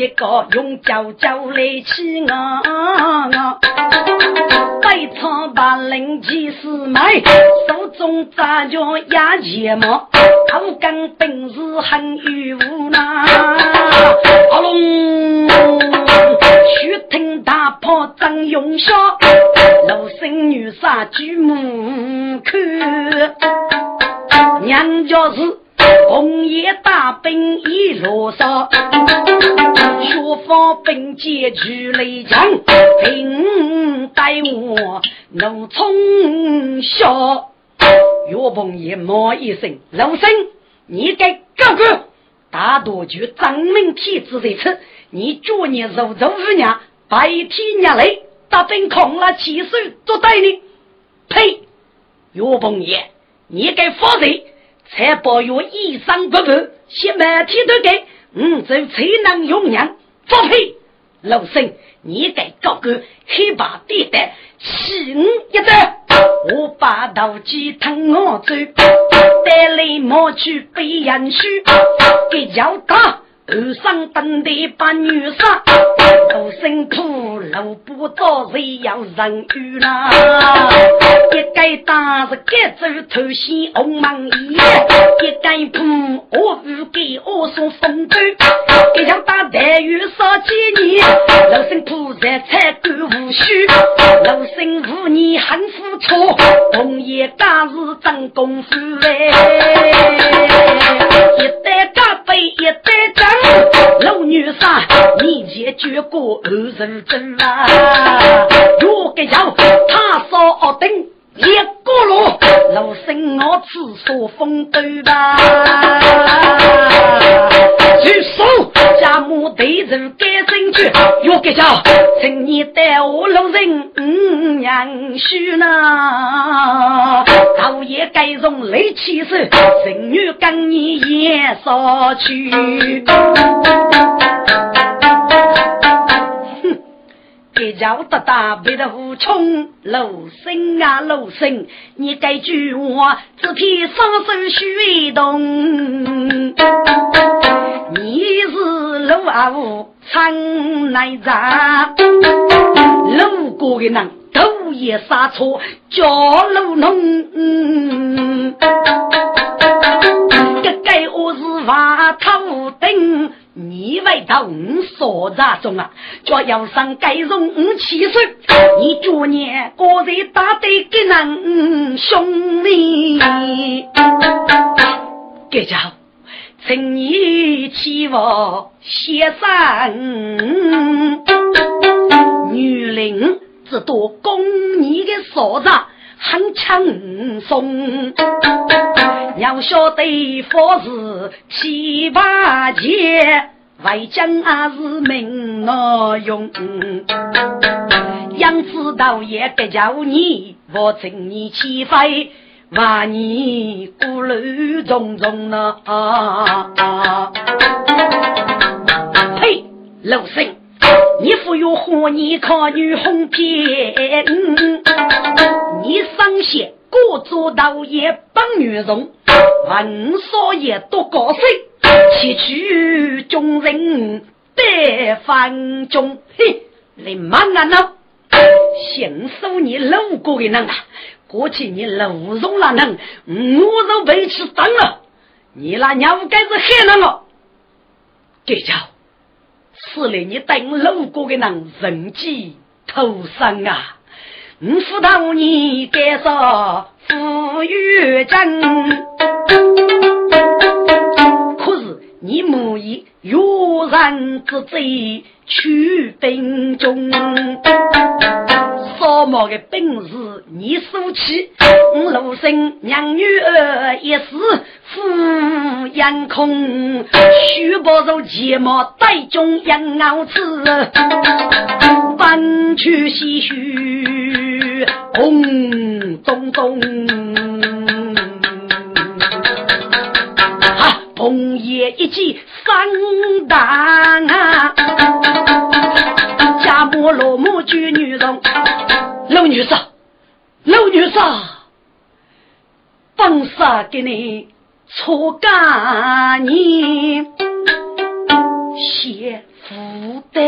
的个，用脚脚来起我。百草把人气死埋，手中扎着压睫毛，口干本事很有无奈。阿龙，血听大炮张勇笑，楼生女杀举目看，娘家是红叶大兵一路上，学方兵接举雷强，并带我怒冲笑。岳鹏也骂一声：“楼生，你该哥哥！”大多就张明天子在此，你昨日入昼五年，白天日来，大兵空了七手做对呢？呸！岳鹏爷，你该负责，才保佑一生不破，写满天都给，嗯，就才能用人，不配！老孙，你该高个黑把地带，起五一招，我把刀机疼我走，带来毛去被人输，给叫他。头上登的把女杀，老生苦，老不到谁要人遇啦？一盖大是盖走头先红芒衣，一盖布我不给我送风头，一条大带雨少几年，老生苦在才干无须，老生五年很付出，同业干事真功夫哎，一代打杯一代干。老女婿，你解决过二人真啊？若个要他说等一个路，老生我自说风头吧。举手，家母对人改身去，哟个叫请你带我老人五娘婿呢？老爷该用雷起手，人女跟你也上去。哼，别叫得大别的无穷，老生啊老生，你该句话只听双手虚动。你是老阿五长来扎，路过的人都也杀错，叫路农。这该我是瓦头灯。你为到五所杂中啊，叫要上该容五七岁，你昨年果然打得给人兄弟，给家，请你起我先生，女人只多供你的所杂。很轻松，要晓得佛是七八戒，外将阿是命我用。杨知道也别叫你，我请你起飞，把你孤陋重重呢。呸，老生。你富有和你靠女红片，你上线过做道也帮女容，闻说也多高兴，崎岖众人得翻中，嘿，你忙啊喏，先收你路过的人啊，过去你路容了人，我都被吃脏了，你那娘该是害了我，这叫。是来你等路过的人人机头上啊！五福头你该说富裕真，可是你母以有人之罪去兵中。什么的本事你输起？我陆生娘女儿一时富眼空，须不如睫毛带中养老子，半去唏嘘红咚咚。红叶一记三担啊，家母老母娶女人。老女士，老女婿，本杀给你错干你，谢福的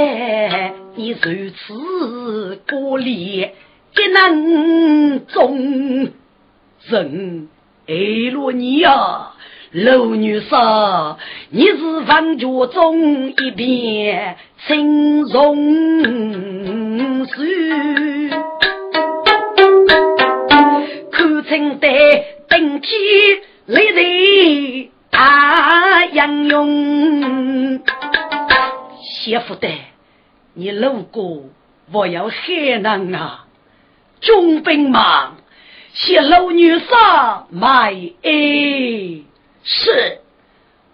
你如此过烈，给难中人爱了你啊！老女婿，你是万家中一片青松树，看清的顶天立地大英勇。媳妇的，你路过我要海南啊，中兵忙，谢老女婿买哎。是，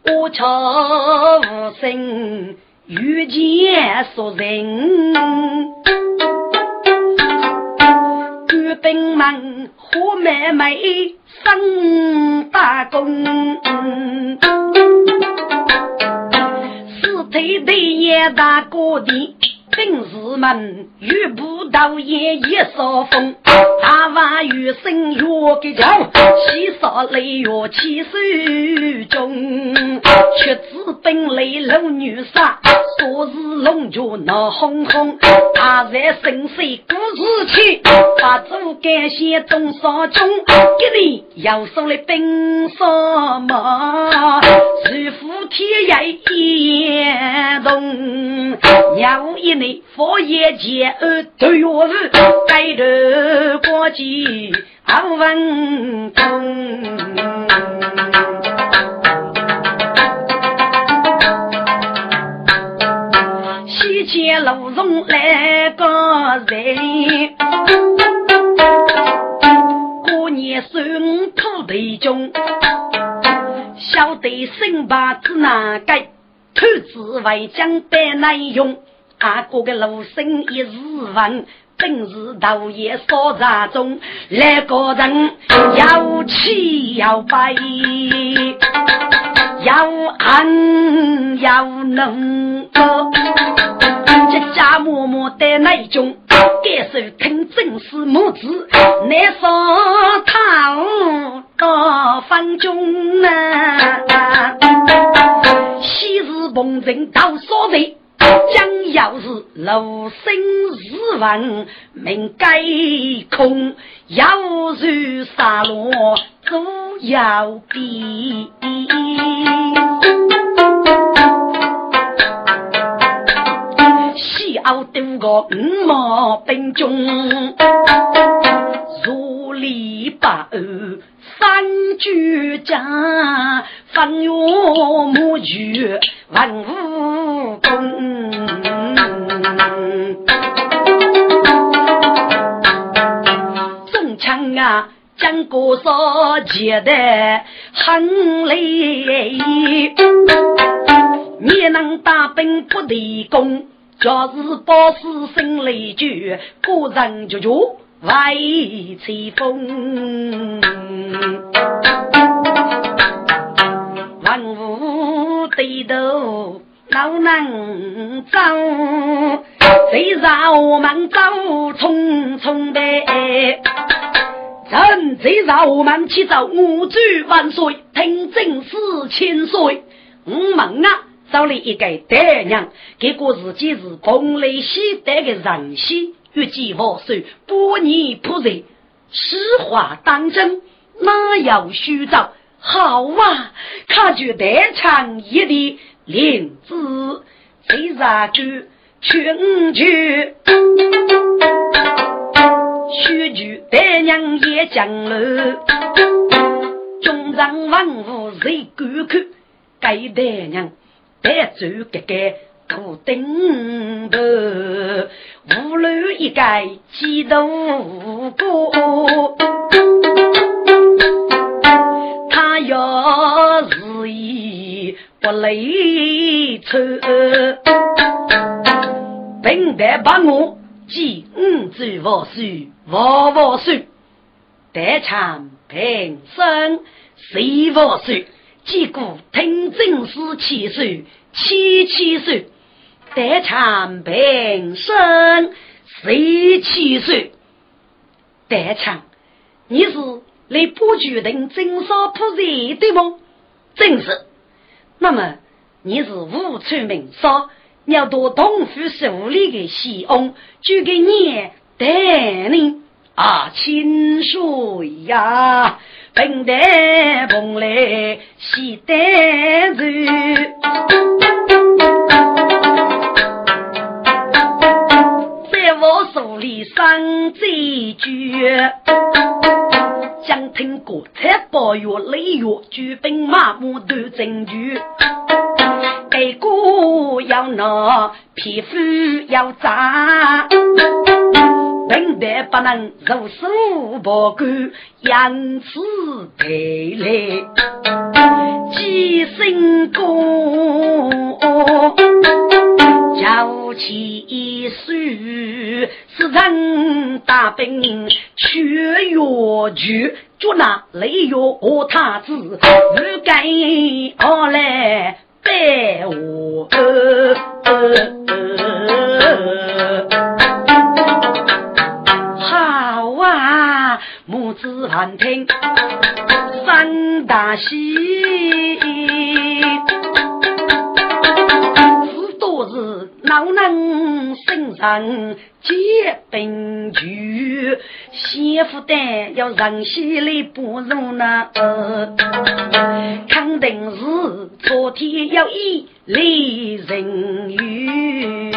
我朝无声遇见熟人，举兵门和妹妹生大功，四腿腿也大过的。兵士们，遇不到夜夜扫风，大碗雨声月给叫，西沙雷月起手中，却知本来老女杀，说是龙角闹哄哄，他在深水故事去，把主感谢东山中，给你要收了兵什么？如虎天涯一动，鸟一佛爷前二头月日，带头过节好文通。西街路中来个人，过年送土地中，晓得生八字哪个，土子为将白难用。阿哥的路生一时问，本是道爷所扎中，来个人要气要白，要狠要能，这家默默的那种，感受听正是母子，难说他到房中啊，昔日逢人到所在。将要是楼生日文，命该空；要是杀戮，都要比。西奥丢个五毛兵中，如里八二。三句家，翻越母句万武功。中枪啊，将国少结得很累。你能打兵不立功，就是保死生雷句，个人就就。外吹风，万物对头老能走，谁让我们走匆匆的？朕谁让我们去找五祖万岁，听政事千岁。我们啊，找了一个爹娘，结果自己是东来西北的人西。欲计我手，百年不热，实话当真，哪有虚造？好啊，他就得唱一的莲子，谁杀去劝去？须臾爹娘也讲了，中上万物谁敢看？该爹娘得走哥哥。头顶头，五楼一盖几多个？他要是意不累愁，平得把我记五子万岁万万岁，得唱平生谁万岁？结果听政事七岁七七岁。得唱平生十七岁，得唱你是来不决定征收铺子对吗？正是。那么你是无出名少，要到东府手里的西翁，就给你带领啊，清水呀，平得蓬莱西丹州。三贼句，将听国产宝月雷月，举兵马目都证据。盖锅要拿，皮肤要扎，平淡不能如数不干，养子带来几声功。摇旗书，是人大兵去越剧，就那雷月和太子，不该而来拜我。好啊，母子汉庭三大喜。老能身上结冰局，媳妇的要人心里不如那，肯定是昨天要一离人缘。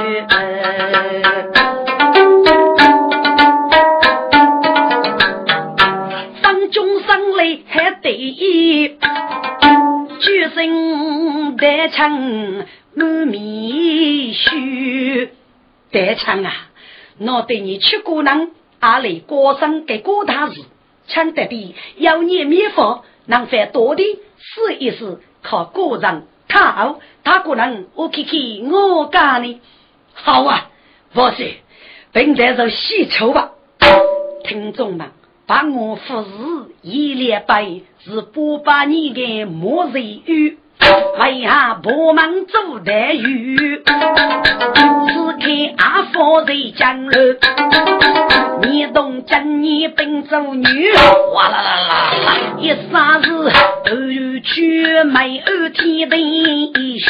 方中生来还得意，举身得逞。满面须得唱啊！我对你去过人，阿里过生给过大事，唱得的要念面佛，能犯多的试一试，靠个人靠他个人，我看看我家呢。好啊，我说，本在就洗抽吧。听众们，把我服侍一连拜是八百年的末日语。为下破门做待遇，只看阿福在江楼，你懂今年本做女，哗啦啦啦啦，一霎时二去没二天的一宿，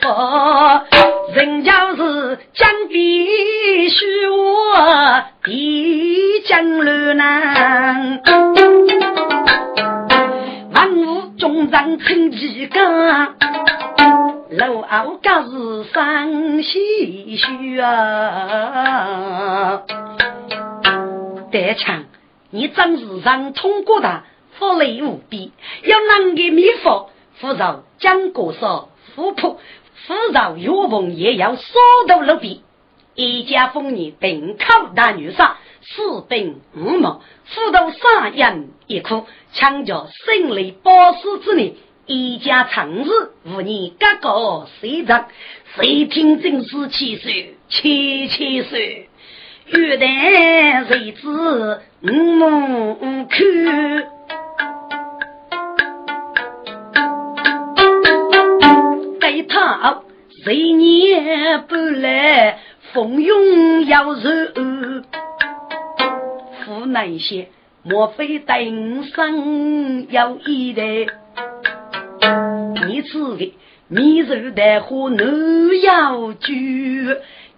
梭。人家是将必须我地江乱难，万物众人称其刚，老敖家是生唏嘘啊！德强，你真是让通过的，福利无比，要能给米佛，扶饶江国少。富婆，富饶岳鹏也要扫头露鼻，一家丰年并口大女杀，四兵五毛，富到三人一哭，强叫胜利保死之年，一家长日无你哥哥谁着？谁听正是七岁七七岁，元旦日子五毛去。他谁年不来，风涌要热，湖南些莫非等生有一代？你吃的米肉的和牛要煮，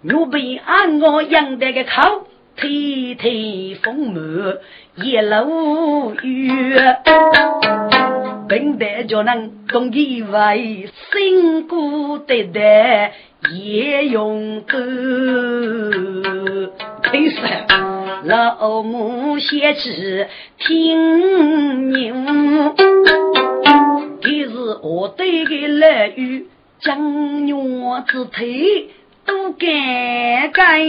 牛被俺我养的个口，腿腿丰满一路雨。平台就能共以为辛苦得得也勇敢。可是老母先去听牛，这是我对个老妪将娘子腿都干干，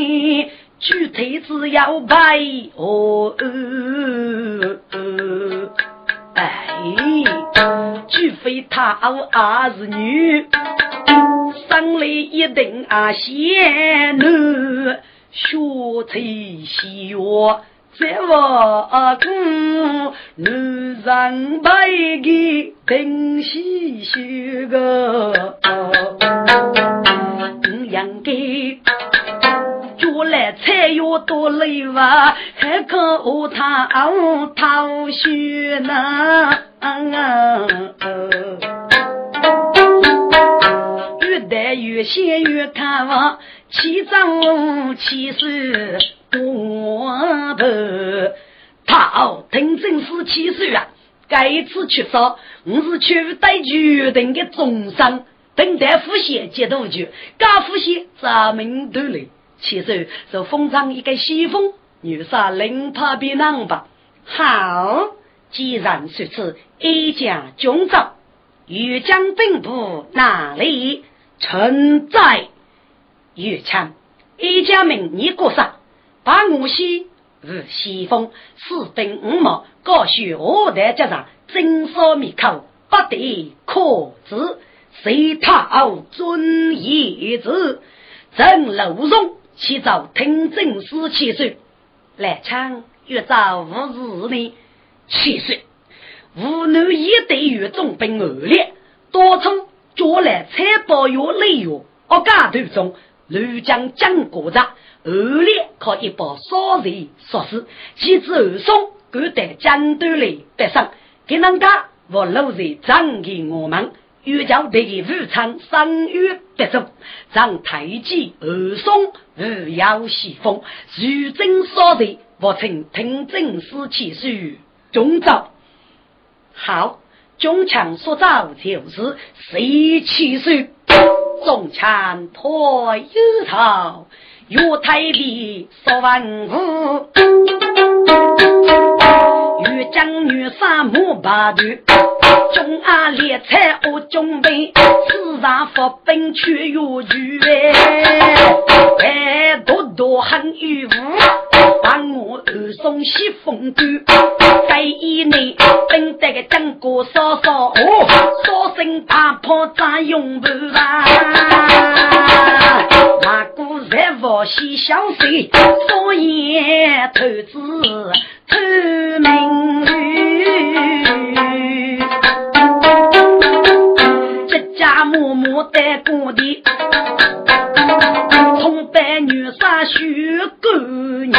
具体只要白哦，哎，除非他儿是女，生来一定啊贤女，学才喜乐。在我宫，男人白的定西修个，五样给，来菜药多累哇，还可我他逃学呢。越待越闲越看望，七张七十。我不，他哦听真是七岁啊！该次去说，我是去带决定的终生，等待复习接多久？刚复习咱们都来。其实是封上一个西风，女杀领怕别难吧？好，既然如此，一将军长，豫江兵部哪里存在？豫江一家名你过上。把我西如西风，四分五毛，高须五代加上，真烧米口，不得可知。谁讨尊爷子？正楼中去找听政司七岁，来唱越早无事呢？七岁，无女一对与重兵恶劣，多从捉来采包药内药，我家头中刘江江国着。二烈靠一把烧柴烧死，妻子二松敢在江头里北上，给人家我路在张给我们，又叫这个武昌三月得中，让太极二松二要西风，如真烧柴，我曾听政司起书中招，好，中枪所造就是谁起书，中枪破有头。月台里说文武，越将女杀木把头，中阿列菜我中备，四上伏兵去越剧哎，多多很雨雾，把我二送西风沟，在以内等待个张哥嫂嫂，哦，说声大炮咋用不完？在佛西相随，所言投资投名家默默在工地，同伴女杀许狗女，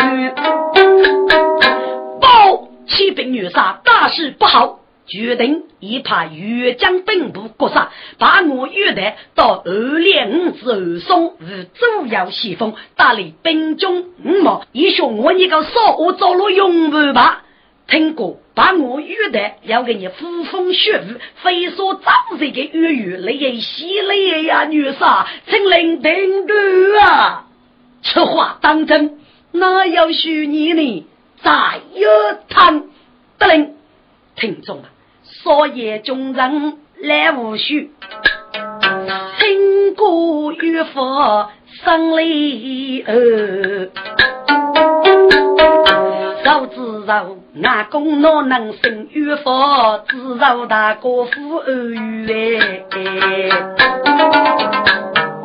报启禀女杀，大事不好。决定一派越将兵部国杀，把我约带到二连五之二松与主要先锋，打理兵中五毛，以学我一个少我走路勇武吧。听过把我约带要给你呼风血雨，非说脏贼的粤语，你也犀利呀，女杀，请领定夺啊！此话当真，哪有虚拟呢？再有谈得令，听众啊！昨夜众人来无须，听过玉佛生里儿，知道阿公哪能生玉佛，知道大哥夫儿冤。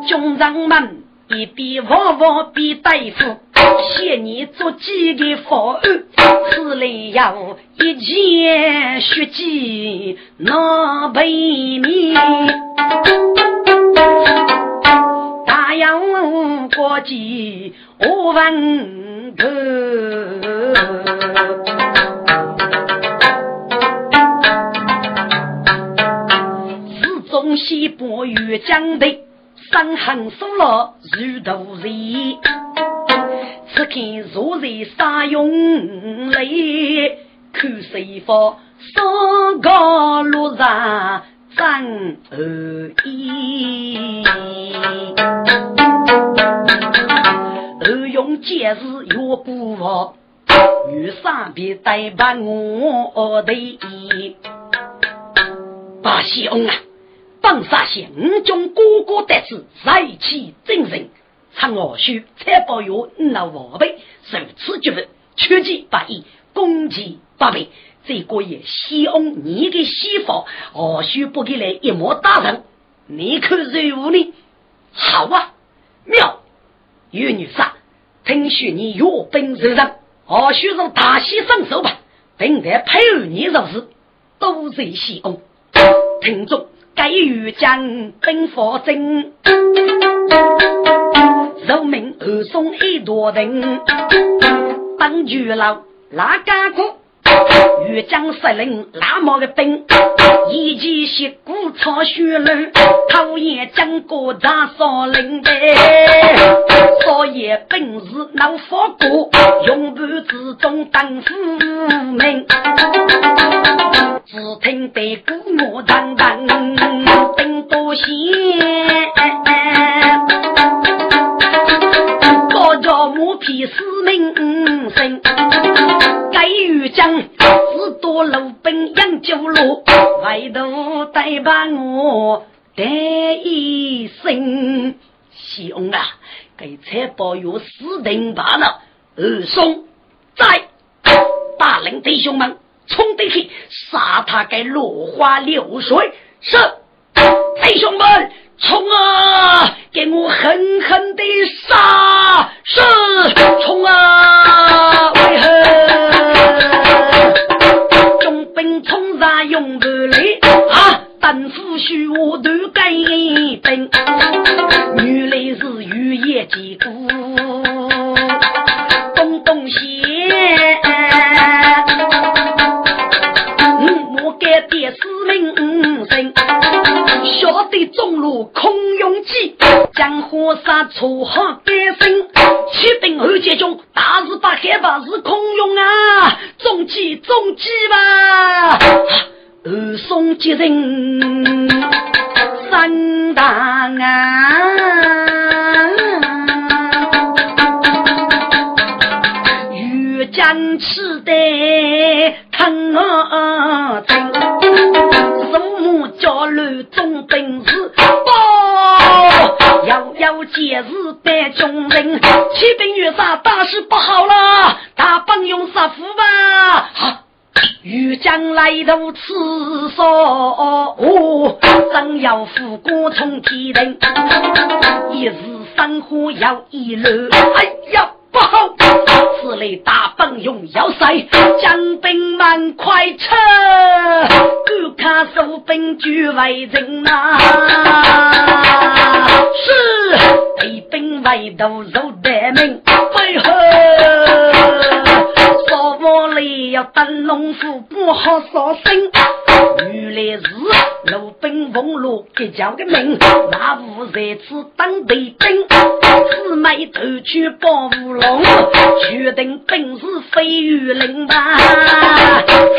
众人们一边往往边对付。谢你做几个方案，此来要一件血迹难背面。大洋国际我问，是中西部越江的伤痕数落如土人。只看若在沙涌里，看谁方山高路上真而已。二用剑士越不服，越上边代把我的意。八兄啊，帮杀县五中哥哥得势，帅气精神。唱我须才保有那王备，受此举本，缺计百亿，攻击八倍。这个月西翁你的西方，我须不给来一模大人，你可如何呢？好啊，妙！玉女杀，听说你有本事人，我须让大显身手吧，并在配合你做事，多谢西翁。听众。该欲将兵法征，受命二送一多人，当局老哪家国？欲将率领那么个兵，一骑斜鼓操血路，讨厌将国大少林的，少爷本事能发过，永不之中当夫命。只听得鼓锣当当，兵多险，高叫马匹死。将只多路兵养九路，外头带把我带一声。兄啊，给财宝有死定罢了。二松在，大领弟兄们。冲得去，杀他个落花流水！是，弟兄们，冲啊！给我狠狠的杀！是，冲啊！为何？啊！但夫须我都该兵，原来是雨夜几股东东西。爹死命声，晓得中路空用计，将火杀出好改生。七兵二杰中，大事把害怕是空用啊！中计中计吧，二送接人三大啊，欲将吃的疼啊！家路中本事，遥遥节日百众人，启禀月杀大事不好了，大帮用杀夫吧！欲将来到此所，正要富国从天人，一时生火要一路，哎呀！不好！此类大本用要塞，将兵们快撤！赶看收兵举为人呐！是敌兵围堵入大门，为何？功夫，不好杀生。原来是兵俸禄给交个命，那无在此当敌兵，姊妹头去保乌龙，决定本是飞鱼灵吧？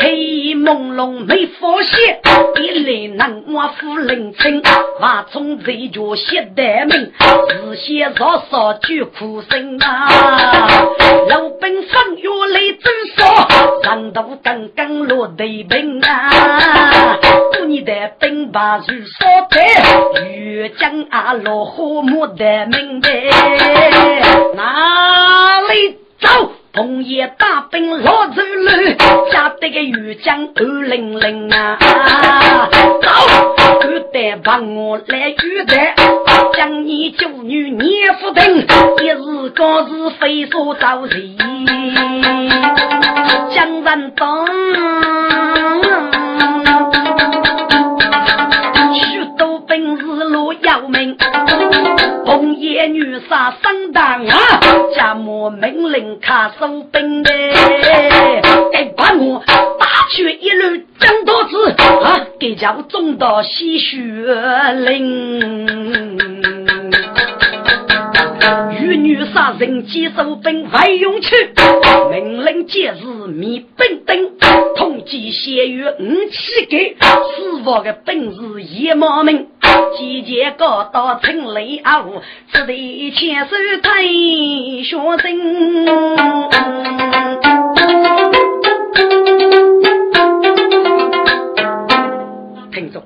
黑朦胧没发现，一来南瓦夫人称，瓦从贼脚写得明，日写少少句苦声啊！鲁兵风雨来征说，难道刚刚落地兵啊？过年的兵把如烧白，越江啊落花木的明白，哪里走？红叶大兵落走路，吓得个渔江二零零啊！走，赶得帮我来遇的，将你九女捏不定，一日高日飞梭招人，江人东。红叶女杀上当啊！家母命令卡收兵的，该把我打去一路江多子啊！给叫中到西雪岭。与女杀人机收兵外用去，命令节日灭兵丁，统计血月五七个，死亡的本事也莫名。集结高到城里啊，只得牵手太学生。听众，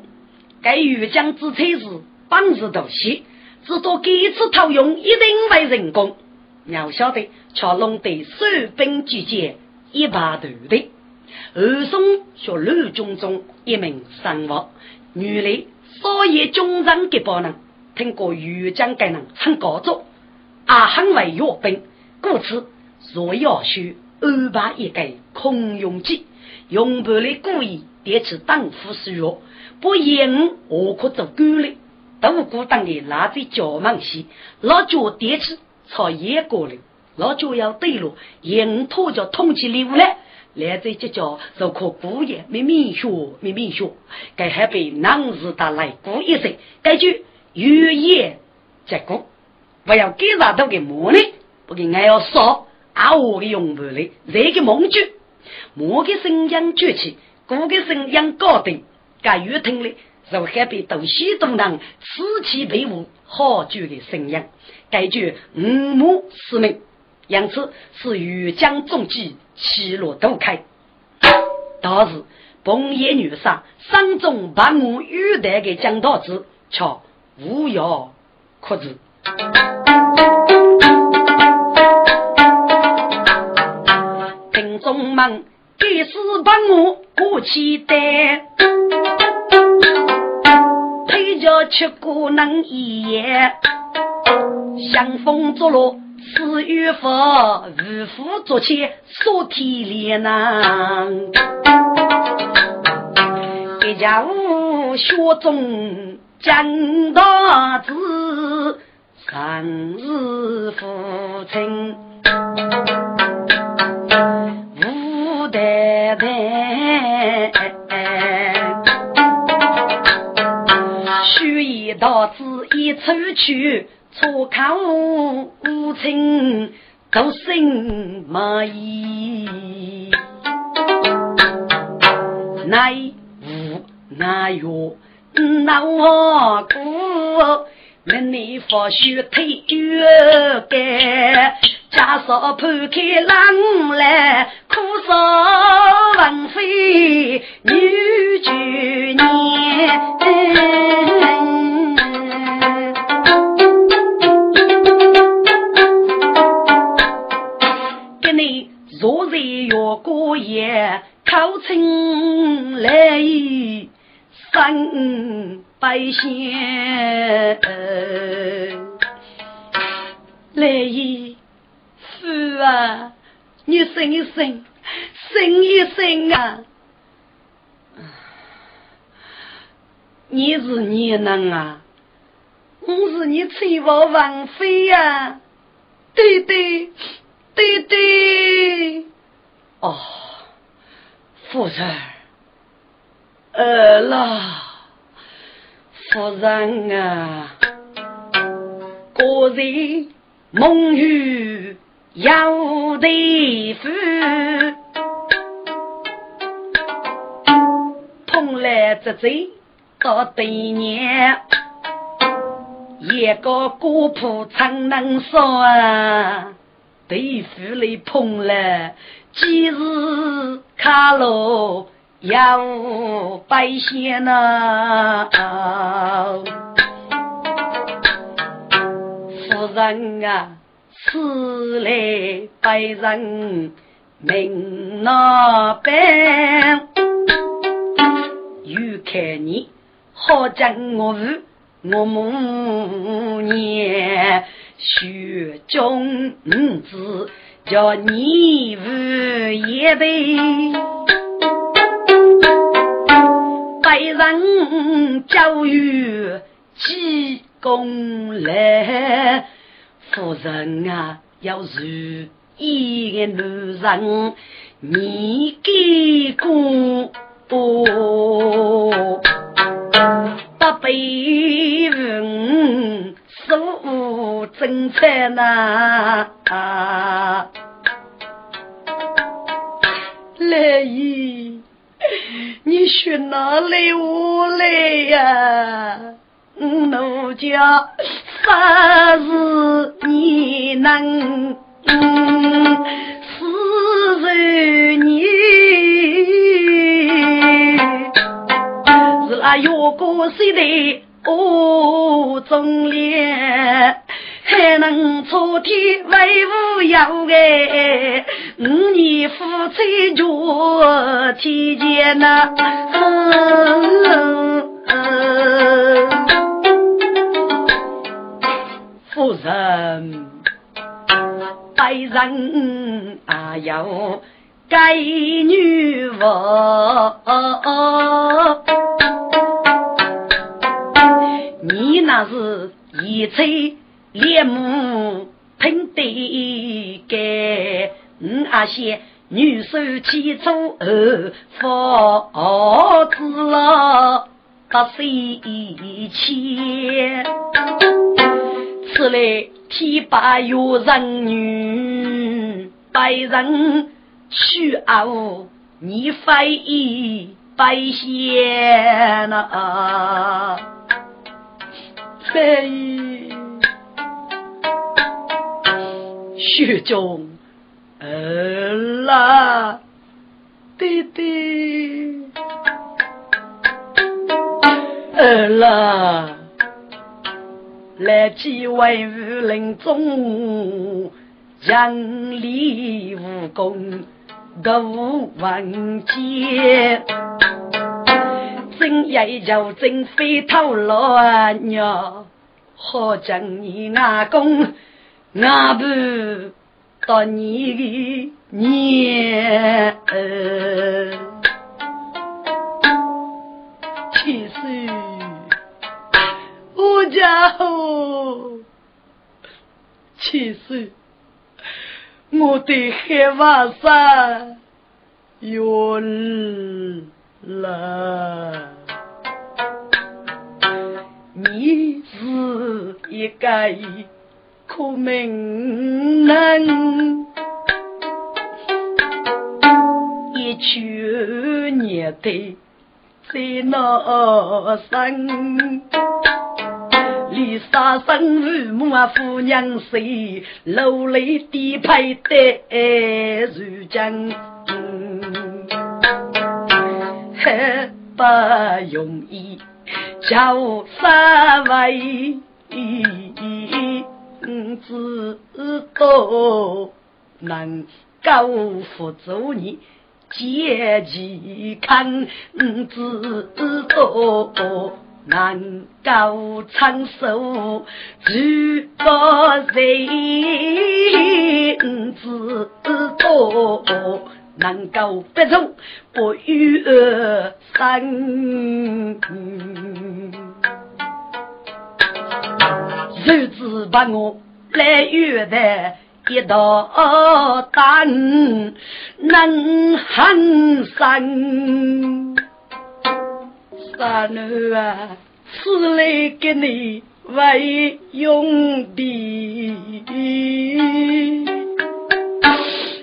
该豫江之才是本事大些。只多几次套用一定会成功。要晓得，却弄得手兵俱捷，一把头的。二宋学陆军中一名生物，原来少爷军长给包人，听过豫江给人很高足，啊很为阅兵，故此若要需安排一个空用计，用不了故意点起当夫使用，不言我可做官了。都孤单的拉在脚门西，老脚点起朝野过来，老脚要对路，硬拖着通起礼物来。来在这叫就可姑爷没明学没明学，该还被男子打来过一声，该句语言结果，我要给啥都给磨呢？不给俺要说。啊我的用不嘞，这个梦句，我的声音崛起，我的声音高定，该越听嘞，就还被东西东南此起彼伏，好久的声音，该句五母四命。因此是欲将重击，起落都开。当时崩野女杀，山中把我遇待的江道子，却无药可治。听众们，第四把我过期待，推着去过能一夜，相逢作乐。四月佛，五福做起说天连呐，一家五学中讲大字，三日父亲吴太太，学一道字一出去。错看无情，都心满意。奈无奈何，那我苦，令你佛学退月干，家少盘开浪来，苦少王妃女给你若日月过夜，靠春来三百仙。来意是啊，你生一生，生一生啊！你是你能啊？我是你妻房王妃呀，对对对对。哦，夫人，饿了，夫人啊，果然梦雨要得夫，碰来这嘴到对年，一个古朴怎能说啊？对夫来碰了。今日卡路要拜仙呐，夫人啊，此来拜人命那般，又看你好将我无我母年雪中子。叫你无一辈，被人教育积功来。夫人啊，要是一个男人，你给过，不被人。做正菜呐，来姨，你去哪里我来呀？奴家啥事你能死人你？那月过谁的？哦，忠烈还能出天为无有哎，五年夫妻就天见呐。夫人，白人啊要该女娃。你那是一吹烈木喷得干，我阿些女手起初二发子了，不费钱。此来天白有人女，白人去熬你非白仙呐。飞，雪中儿啦，弟弟儿啦，来几位武林中，强力武功都万劫。真也就真飞头老娘，好将你阿公阿婆到你的娘，其实我家伙，其实我的黑娃子有。了，你是一个苦命人，一去年的在那山，离杀生父母啊，夫娘谁流泪的陪的如今。可不容易，叫三位知道能够辅助你解其康，知道能够承受诸多人，知道。能够不中不与恶生，日子把我来约的一道单，能很生。三女啊，此来给你为用的，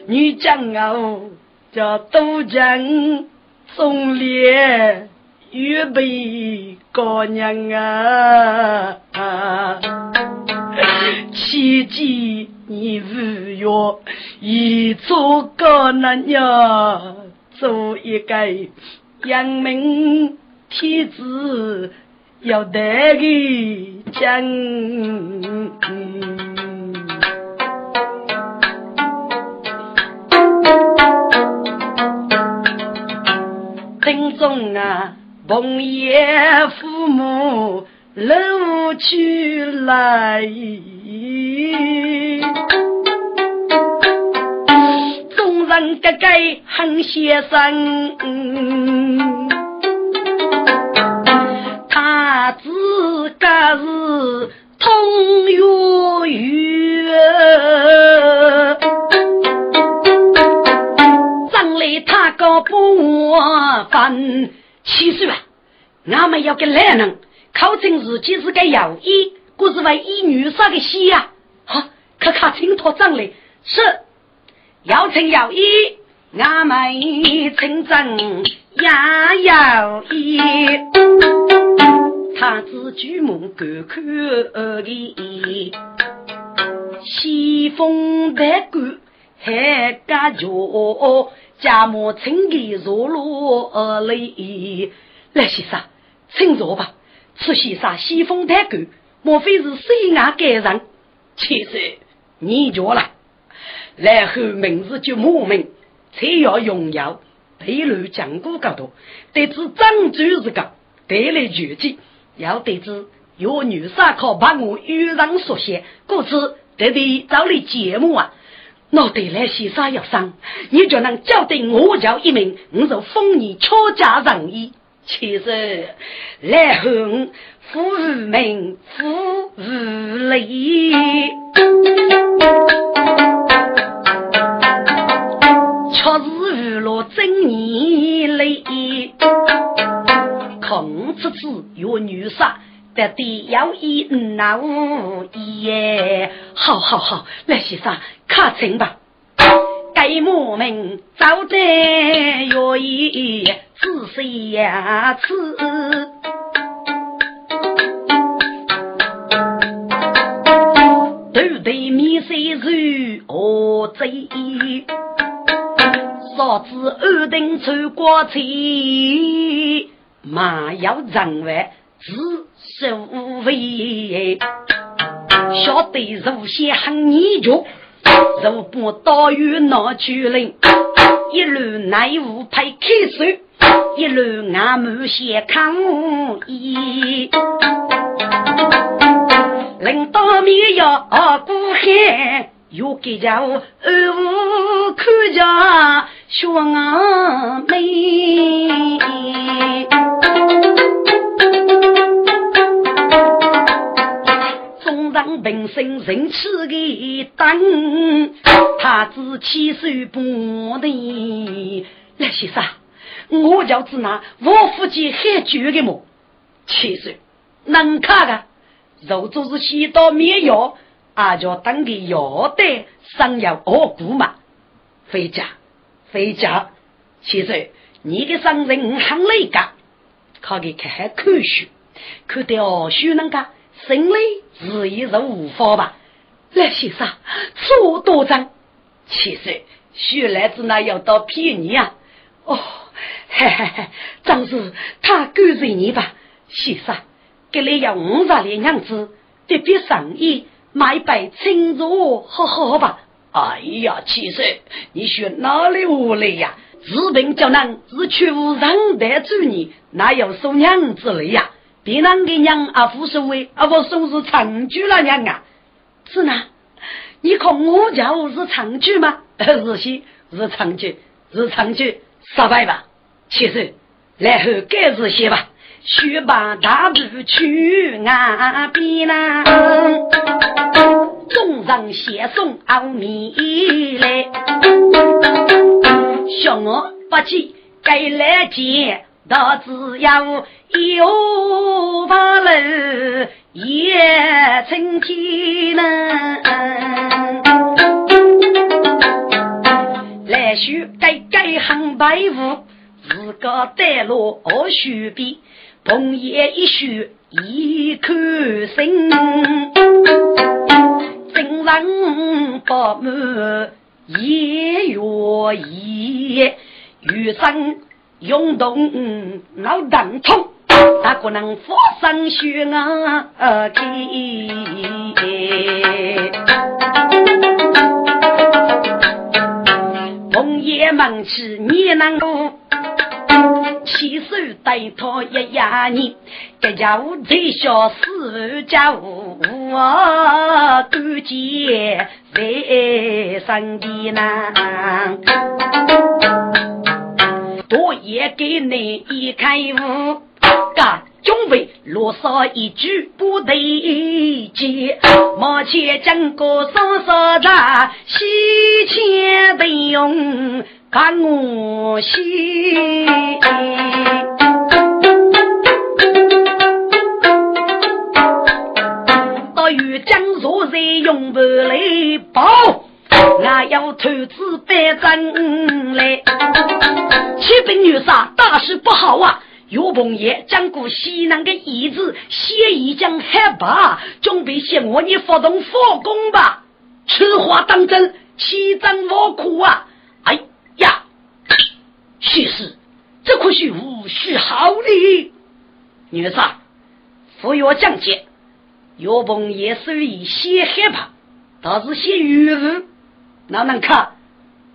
女将哦。叫杜江送烈预备高娘啊！切记你不要一做高男呀，做一个扬名天子要得个将。中啊，朋爷父母老去来，众人个个很先生，他自个是通月月。个不分七岁啊！俺们要给男人考证自己是个有医，不是为医女杀的戏呀！好，可看清托账来是要称有医，俺们称证也有医。他自举目观看的西风的官还敢叫？家母请给入罗而来，来先生，请坐吧。此先生西风太狗，莫非是西牙改人？其实你错了，然后名字就莫名，才要荣耀。对路讲过高多，得知张主是个得来绝技，要得知有女杀考把我遇人所写，故此得得找你节目啊！我得来先生要生，你就能交得我叫一名，我就封你乔家人矣。其实来后夫无名，夫无利。正年里，孔子子有女杀，得要一那五耶。好好好，来先生，看清吧。该莫名早在愿意仔细呀次，都对面谁如何贼？嫂子二等出国去，马要人为自受为，晓得如些很泥脚，如把刀鱼拿去领，一路内务派开手，一路俺们先抗议，领导面要过海。又给家我二五看家小阿妹，中上平生人吃的当，他只七岁半的。那先生，我就只拿我父亲很久的么？七岁能看的，肉做是西到绵药。阿叫当个要得上要恶苦嘛？回家，回家。其实你的商人很累个，可给看看科学，看到书那个心里自也是无法吧？来先生，错多张。其实学来子那要到骗你啊！哦，嘿嘿嘿，张是他跟随你吧？先生，给你要五十两银子，特别生意。买一杯清茶喝喝吧。哎呀，七岁，你选哪里无来呀？治病叫人是全无人得住你，哪有收娘之类呀？别人给娘啊，无所谓，啊，我说是长居了娘啊。是呢，你看我家我是长居吗？是些是长居，是长居，失败吧。七岁，然后该是些吧。须把大步去岸边呐，众人先送奥米来，小我不急，该来见，到只要有把路也成天呐，来须该该行白雾，自个带路二须边。红叶一树一颗心，真人不满也愿意，余生涌动脑当痛，哪可能发生血啊？红叶忙起你能够。起手带他一压你，这家伙最小四家务，我勾结在身边呐。多也给你一开悟，干准备落嗦一句不得接，目前整个双手在西钱的用。看我西，到遇江若在用不来报，我要投资百真来。启禀女杀，大事不好啊！岳鹏爷将过西南的遗子，谢已将害怕，准备向我你发动火攻吧！此话当真，欺真我苦啊！哎呀，其实这可是无需好礼。女婿，扶摇将接，岳鹏也属于先害怕，倒是先预悟，哪能看，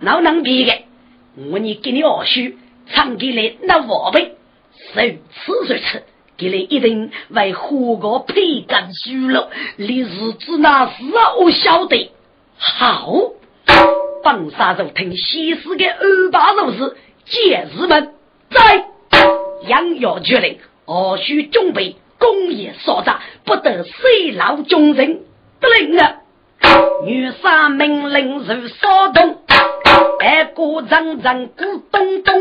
哪能比的？我你给你二叔唱给来那宝贝，受此如此，给你一定为何个配干输了？你日子那是我晓得。好，本杀肉听西施的二把肉是节日们在养药决令，二叔准备工业所在，不得随老众人不灵啊！女杀命令如骚动。二鼓阵阵鼓咚咚，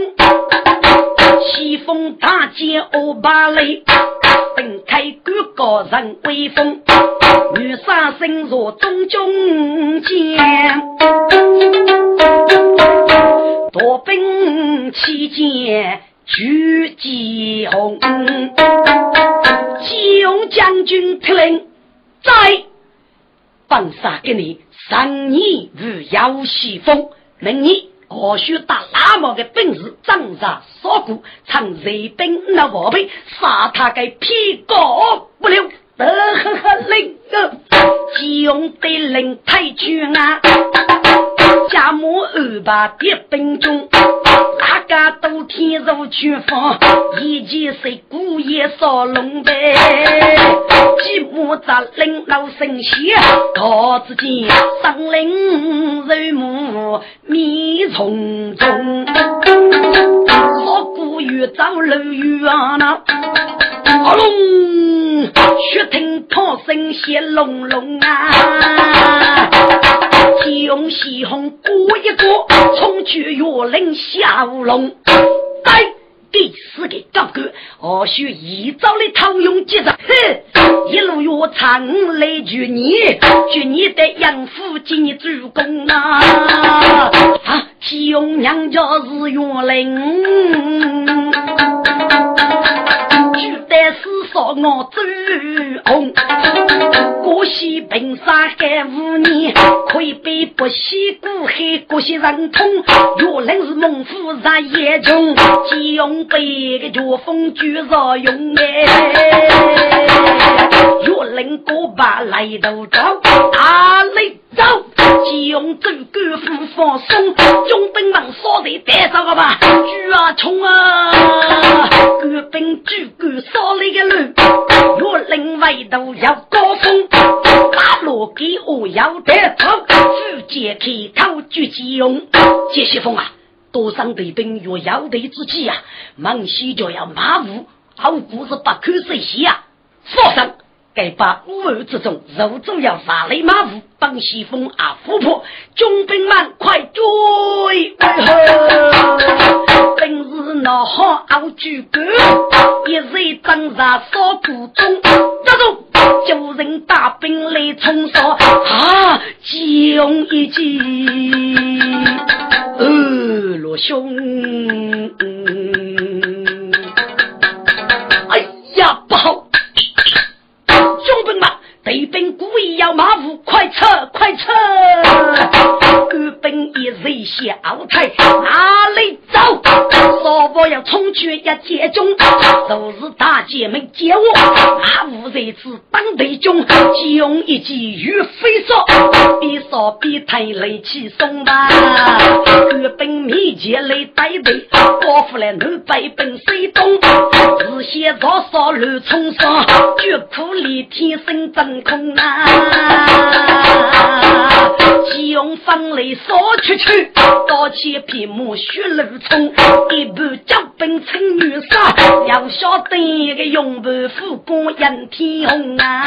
西风大剑欧巴雷，分开各个人威风，女杀身若中军将，夺兵期间举旗红，启用将军特令在，放杀给你三年如妖西风。明年何须打那么的本事，张杀锁骨，趁日本那宝贝，杀他个屁股不留。得呵呵令啊，急用得令太君啊，家母二把别兵中，大家都天入军房，一见是姑爷烧龙呗，继母在领老神仙，高子间上林肉母面重重，我姑爷走路远呐，阿龙。血听炮声响隆隆啊！金用西红过一过，冲去岳林下乌龙。来，第四个高歌，我需一早的套用接着，哼，一路越唱来祝你，祝你的养父金主公啊！啊，金用娘家是岳林。但是说我走红，过西平山海五年，可以被不西古海过西人通。原来是猛虎日夜中，急用被个绝风举着用哎。原来过把来都走，哪里走？急用走狗夫放松，中兵们说的带上了吧？举啊冲啊！狗兵举狗少了一个路，若另外都要高峰，大路给我要得走，直接开头举急用。杰西风啊，多上对兵若要得之际啊，忙西就要马虎，好故事不可谁写啊，放生。该把乌儿之中，肉主要杀雷马虎，帮西风啊虎婆，军兵们快追！本是闹好熬举歌，一日挣扎烧古中，这种救人大兵来冲杀啊，急用一击，呃，罗兄，也没接我。虎在此当队中，急用一击如飞沙，边烧边抬雷气松吧。官兵密集来带队，过夫来南北奔西东，日先早烧乱冲杀，绝苦里天生真空啊！急用风雷烧出去，刀切皮木血如冲，一步脚奔成女杀，要晓得一个勇盘虎过引天红啊！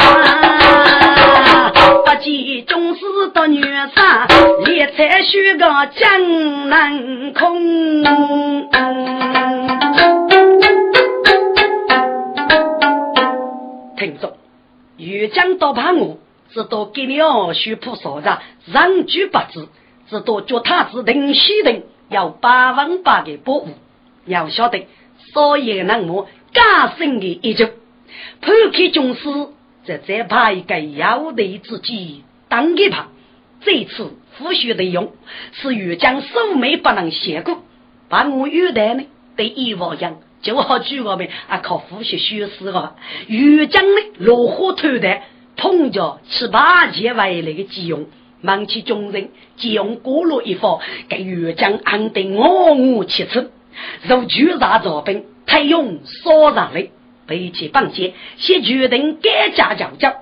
不计终是得女杀，烈才须个江南空。听着，越江到怕我。只多给你二叔铺嫂子，让举不知；只多脚踏子定西定，要百分百的保护。要晓得，所有人物加深的一句，破开军师，这再派一个要得之计当一旁。这次复学的用，是欲将守美不能写过，把我遇到呢，对一模样。就好举我们啊，靠呼吸虚实个。豫江的落火头的，碰着七八件外来的急用，忙起众人，急用过路一方，给豫江安定我我七次，如巨大招兵，太用所上来，背起绑结，先决定改嫁教教。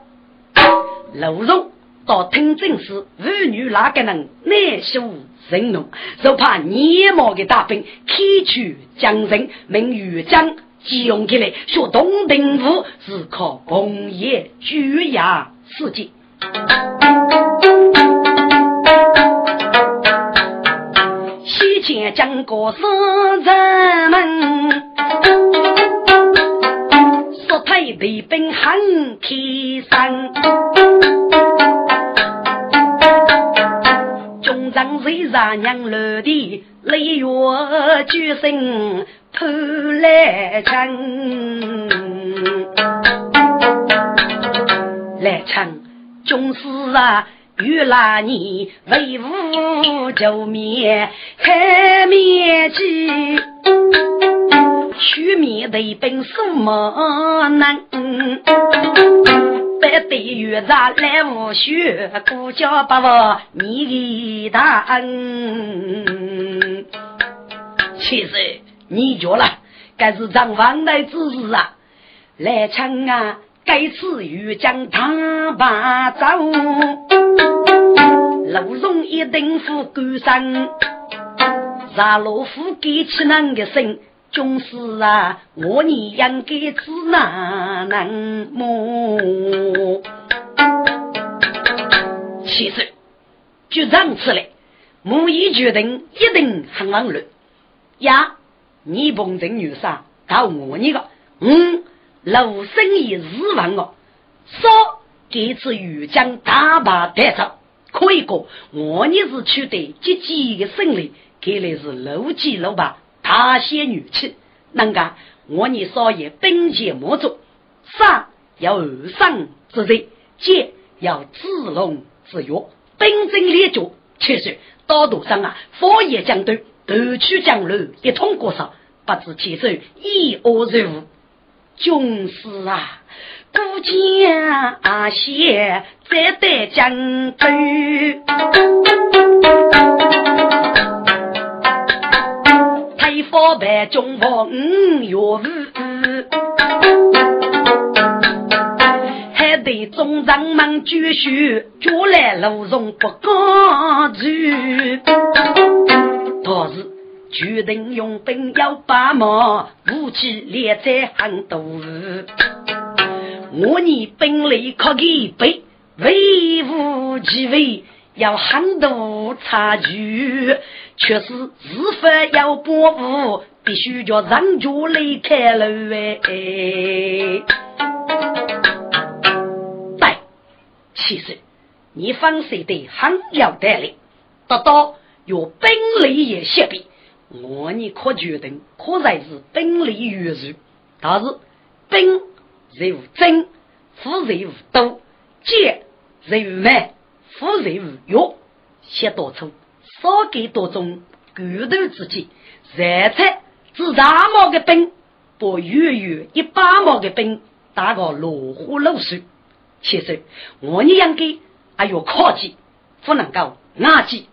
楼荣到听政时，妇女哪个能耐受？人怒，就怕年毛的大兵开去将人，命与将急用起来，学东定府只靠工业巨牙世界。西前将过是人们，说他的兵很开山。让谁杀娘楼的雷月举声破来城，来城军师啊，遇那你威武救灭海面起，取灭的本什么难？百对月茶来无血，孤家不忘你的大恩。其实你觉了，该是张王来之事啊！来唱啊，该次欲将他把走，路中一定副官身，杀老虎给起那个声。总是啊，我你应该知难能么？其实就这次来，母已决定一定很忙碌呀。你碰这女婿到我你个，嗯，老生意日万哦，说这次豫将大把带走，可以过我你是取得积极的胜利，看来是六七六八。他些女气，那个我你少爷兵前莫做，上要二上之贼，剑要自龙自约，兵争列脚，确实道路上啊，火焰将对，头取江路一通过上，不知其手一恶如无。军师啊，孤家阿谢在得江对。包办中房五月五，还得中长们继续叫来路中不敢住。当时决定用兵要把马，武器列在很多。我你兵力可给备，威武其威。要很多差距，却是日法要保护，必须叫人家离开了哎。对，其实你分析的很有道理，得到有本领也相比，我你可决定，可才是本领约束，但是兵无真，富无多，剑无慢。富人无药，写多处，少给多种，骨头之间，热菜是大毛的兵，把远远一把毛的兵打个落花流水。其实我你应该还要靠近，不能够压记。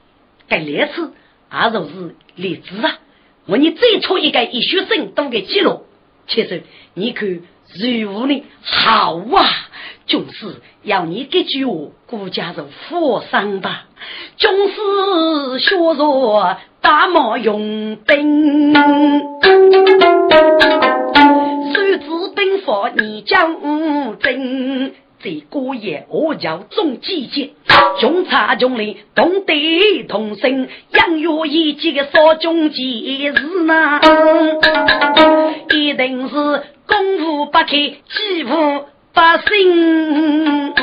该烈次也就是例子啊！我你最初一个一学生都给记录，其实你看如何呢？好啊！就是要你这句话，顾家是佛山吧？就是学着大毛用兵，手指兵法你讲真，这个也我叫重季节，穷差穷里同得同生，养育一季的少中节日呢，一定是功夫不开，几乎。百姓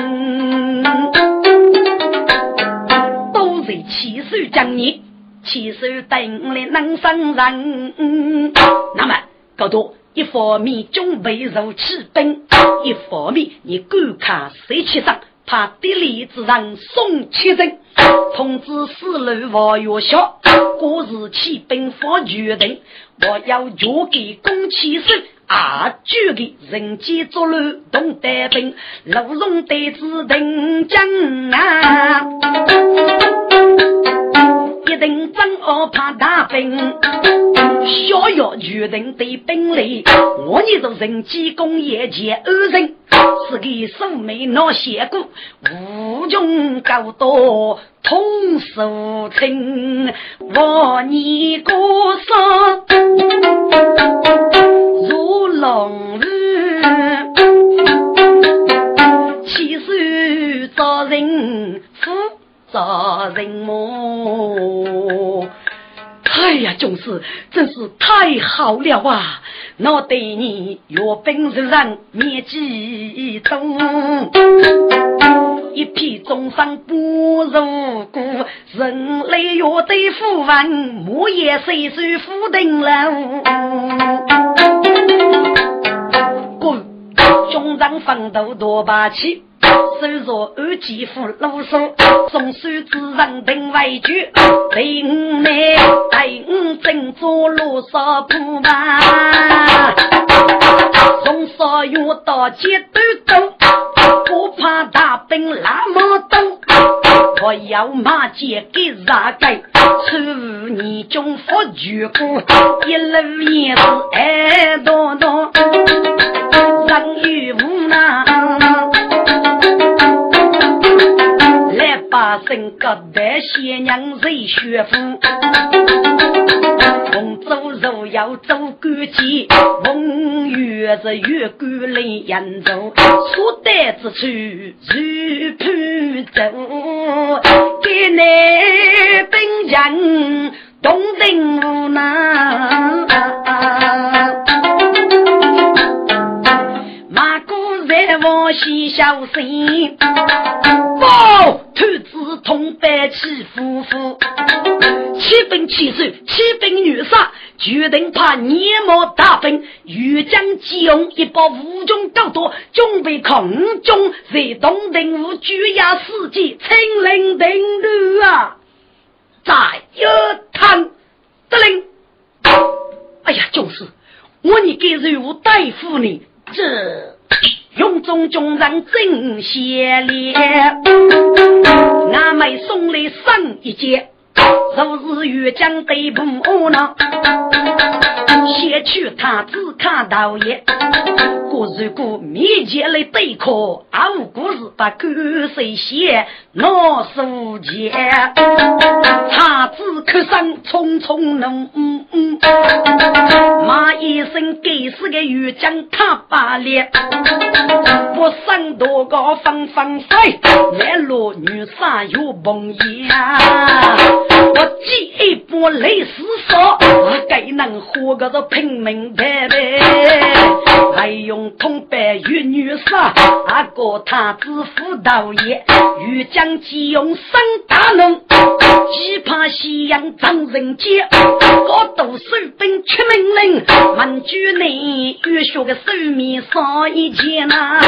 都是起手将你，起手等来能生人。那么，高多一方面准备入起兵，一方面你观看谁去上，怕地里之人送七人，通知四路王元宵，过日起兵发决定，我要交给公七生。啊！举个人间作乱，动带兵，鹿茸带子定将啊！一定真恶怕大兵，逍遥决定对兵来。我你做人机工业界二人，是个素眉闹邪骨，无穷高多通俗情，我你歌声。如龙日，起手造人夫，造人母。哎呀，总是真是太好了啊！我对你越本如人，面积重，一匹终身不如故。人类越对富文，莫也岁岁富定了。中长奋斗多霸气，手若二肌夫露手，中手之人定为主，第五内第五正做罗少铺吧，从少用到街都走，不怕大兵那么多，我要马街给啥盖，出你中佛举过，一路也是爱多多。人与无奈，来把身各代仙娘谁学富？逢走路要走干净，逢月是月干来扬州，所带之处如盘走，给那兵将东定无奈。我喜小心，报兔子同白起夫妇，七兵七手，七兵女杀，决定怕年末大兵，欲将急用一把武中高多，准备空中在东定府举压世界，清零定律啊！再有探得令，哎呀，就是，我你给任务大夫呢，这。用中众人真贤烈，俺妹送来上一节，如是欲将对不呢？先去他只看道爷，过如果面前来对抗，啊无故事把狗谁写老书记，他只可上匆匆能，嗯嗯，骂一声该死个越将他罢了，我生多个风风水，男落女杀又梦魇，我记一波泪死说，该能活个。拼命白白，还用通白玉女杀，阿哥太子府道爷，欲将急用生大龙，只怕夕阳长人间，我都收兵出命令，问主你欲学个手面少一件呐。